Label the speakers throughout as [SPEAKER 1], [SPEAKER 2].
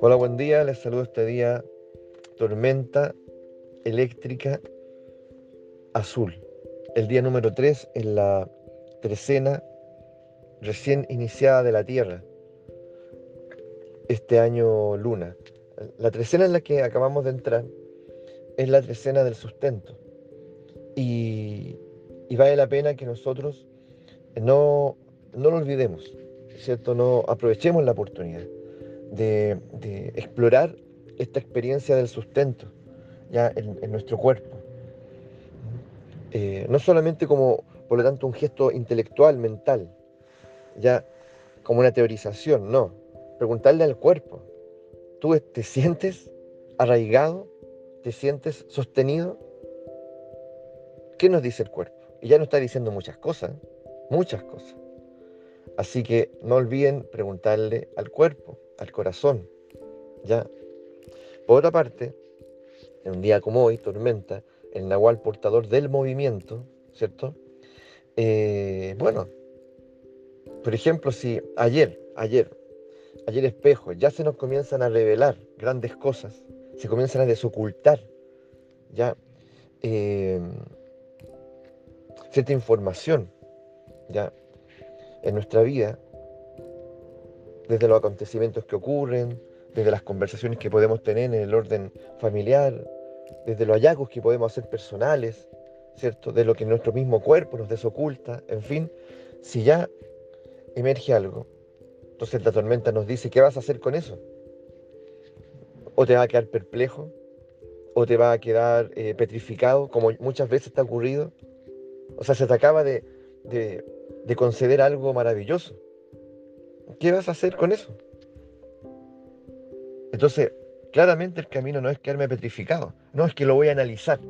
[SPEAKER 1] Hola, buen día. Les saludo este día tormenta eléctrica azul. El día número 3 en la trecena recién iniciada de la Tierra. Este año luna. La trecena en la que acabamos de entrar es la trecena del sustento. Y, vale la pena que nosotros no, no lo olvidemos, ¿cierto? No aprovechemos la oportunidad de, explorar esta experiencia del sustento ya en, nuestro cuerpo. Eh, no solamente como, por lo tanto, un gesto intelectual, mental, ya como una teorización, no. Preguntarle al cuerpo, ¿tú te sientes arraigado? ¿Te sientes sostenido? ¿Qué nos dice el cuerpo? Y ya nos está diciendo muchas cosas, muchas cosas. Así que no olviden preguntarle al cuerpo, al corazón. ¿ya? Por otra parte, en un día como hoy, tormenta, el nahual portador del movimiento, ¿cierto? Eh, bueno, por ejemplo, si ayer, ayer, ayer espejo, ya se nos comienzan a revelar grandes cosas, se comienzan a desocultar, ya, eh, cierta información, ya, en nuestra vida, desde los acontecimientos que ocurren, desde las conversaciones que podemos tener en el orden familiar, desde los hallazgos que podemos hacer personales, ¿cierto? De lo que nuestro mismo cuerpo nos desoculta, en fin, si ya emerge algo, entonces la tormenta nos dice, ¿qué vas a hacer con eso? O te va a quedar perplejo, o te va a quedar eh, petrificado, como muchas veces te ha ocurrido. O sea, se te acaba de, de conceder algo maravilloso. ¿Qué vas a hacer con eso? Entonces, claramente el camino no es quedarme petrificado, no es que lo voy a analizar,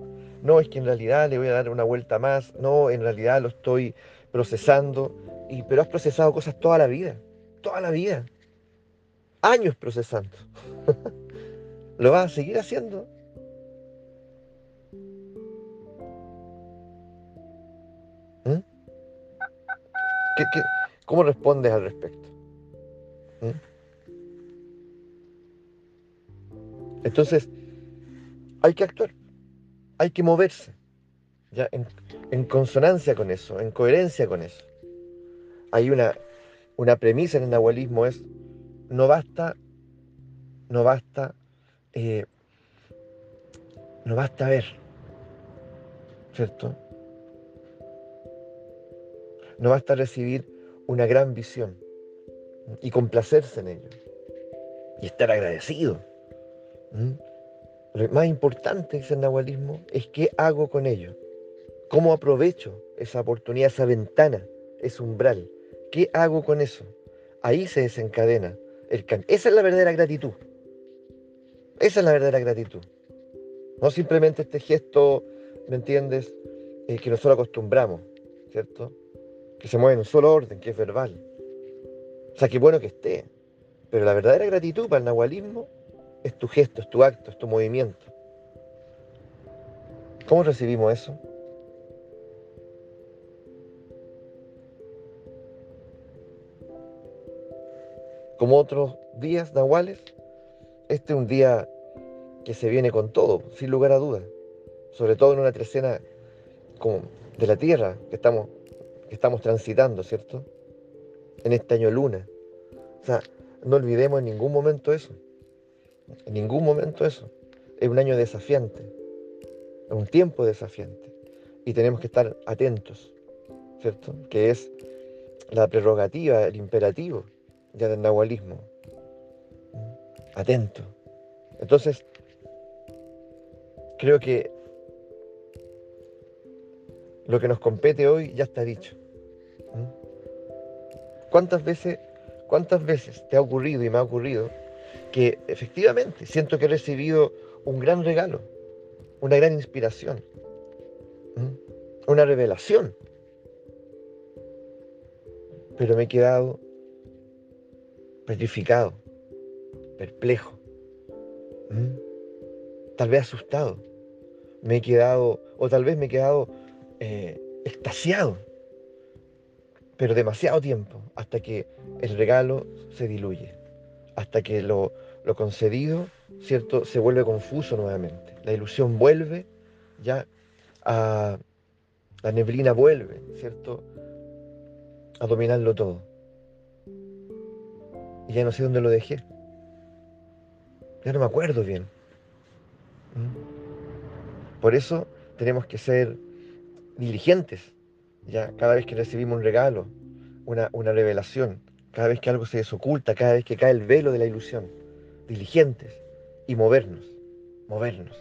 [SPEAKER 1] no es que en realidad le voy a dar una vuelta más, no, en realidad lo estoy procesando, y, pero has procesado cosas toda la vida, toda la vida, años procesando. ¿Lo vas a seguir haciendo? Cómo respondes al respecto? ¿Mm? Entonces, hay que actuar, hay que moverse, ya en, consonancia con eso, en coherencia con eso. Hay una, una premisa en el nahualismo es, no basta, no basta, eh, no basta ver, ¿cierto? No basta recibir una gran visión y complacerse en ello y estar agradecido. Lo más importante, dice el nahualismo, es qué hago con ello. ¿Cómo aprovecho esa oportunidad, esa ventana, ese umbral? ¿Qué hago con eso? Ahí se desencadena el. Esa es la verdadera gratitud. Esa es la verdadera gratitud. No simplemente este gesto, ¿me entiendes? Eh, que nosotros acostumbramos, ¿cierto? Que se mueve en un solo orden, que es verbal. O sea, qué bueno que esté. Pero la verdadera gratitud para el nahualismo es tu gesto, es tu acto, es tu movimiento. ¿Cómo recibimos eso? Como otros días nahuales, este es un día que se viene con todo, sin lugar a dudas. Sobre todo en una trecena como de la tierra que estamos, que estamos transitando, ¿cierto? En este año luna. O sea, no olvidemos en ningún momento eso. En ningún momento eso. Es un año desafiante, es un tiempo desafiante. Y tenemos que estar atentos, ¿cierto? Que es la prerrogativa, el imperativo ya del nahualismo. Atento. Entonces, creo que lo que nos compete hoy ya está dicho. ¿Cuántas veces, cuántas veces te ha ocurrido y me ha ocurrido que efectivamente siento que he recibido un gran regalo, una gran inspiración, una revelación. Pero me he quedado petrificado, perplejo, tal vez asustado. Me he quedado, o tal vez me he quedado eh, extasiado. pero demasiado tiempo, hasta que el regalo se diluye, hasta que lo, lo concedido, ¿cierto?, se vuelve confuso nuevamente. La ilusión vuelve ya a... La neblina vuelve, ¿cierto?, a dominarlo todo. Y ya no sé dónde lo dejé. Ya no me acuerdo bien. ¿Mm? Por eso tenemos que ser diligentes, ya cada vez que recibimos un regalo, una, una revelación, cada vez que algo se desoculta, cada vez que cae el velo de la ilusión, diligentes y movernos, movernos.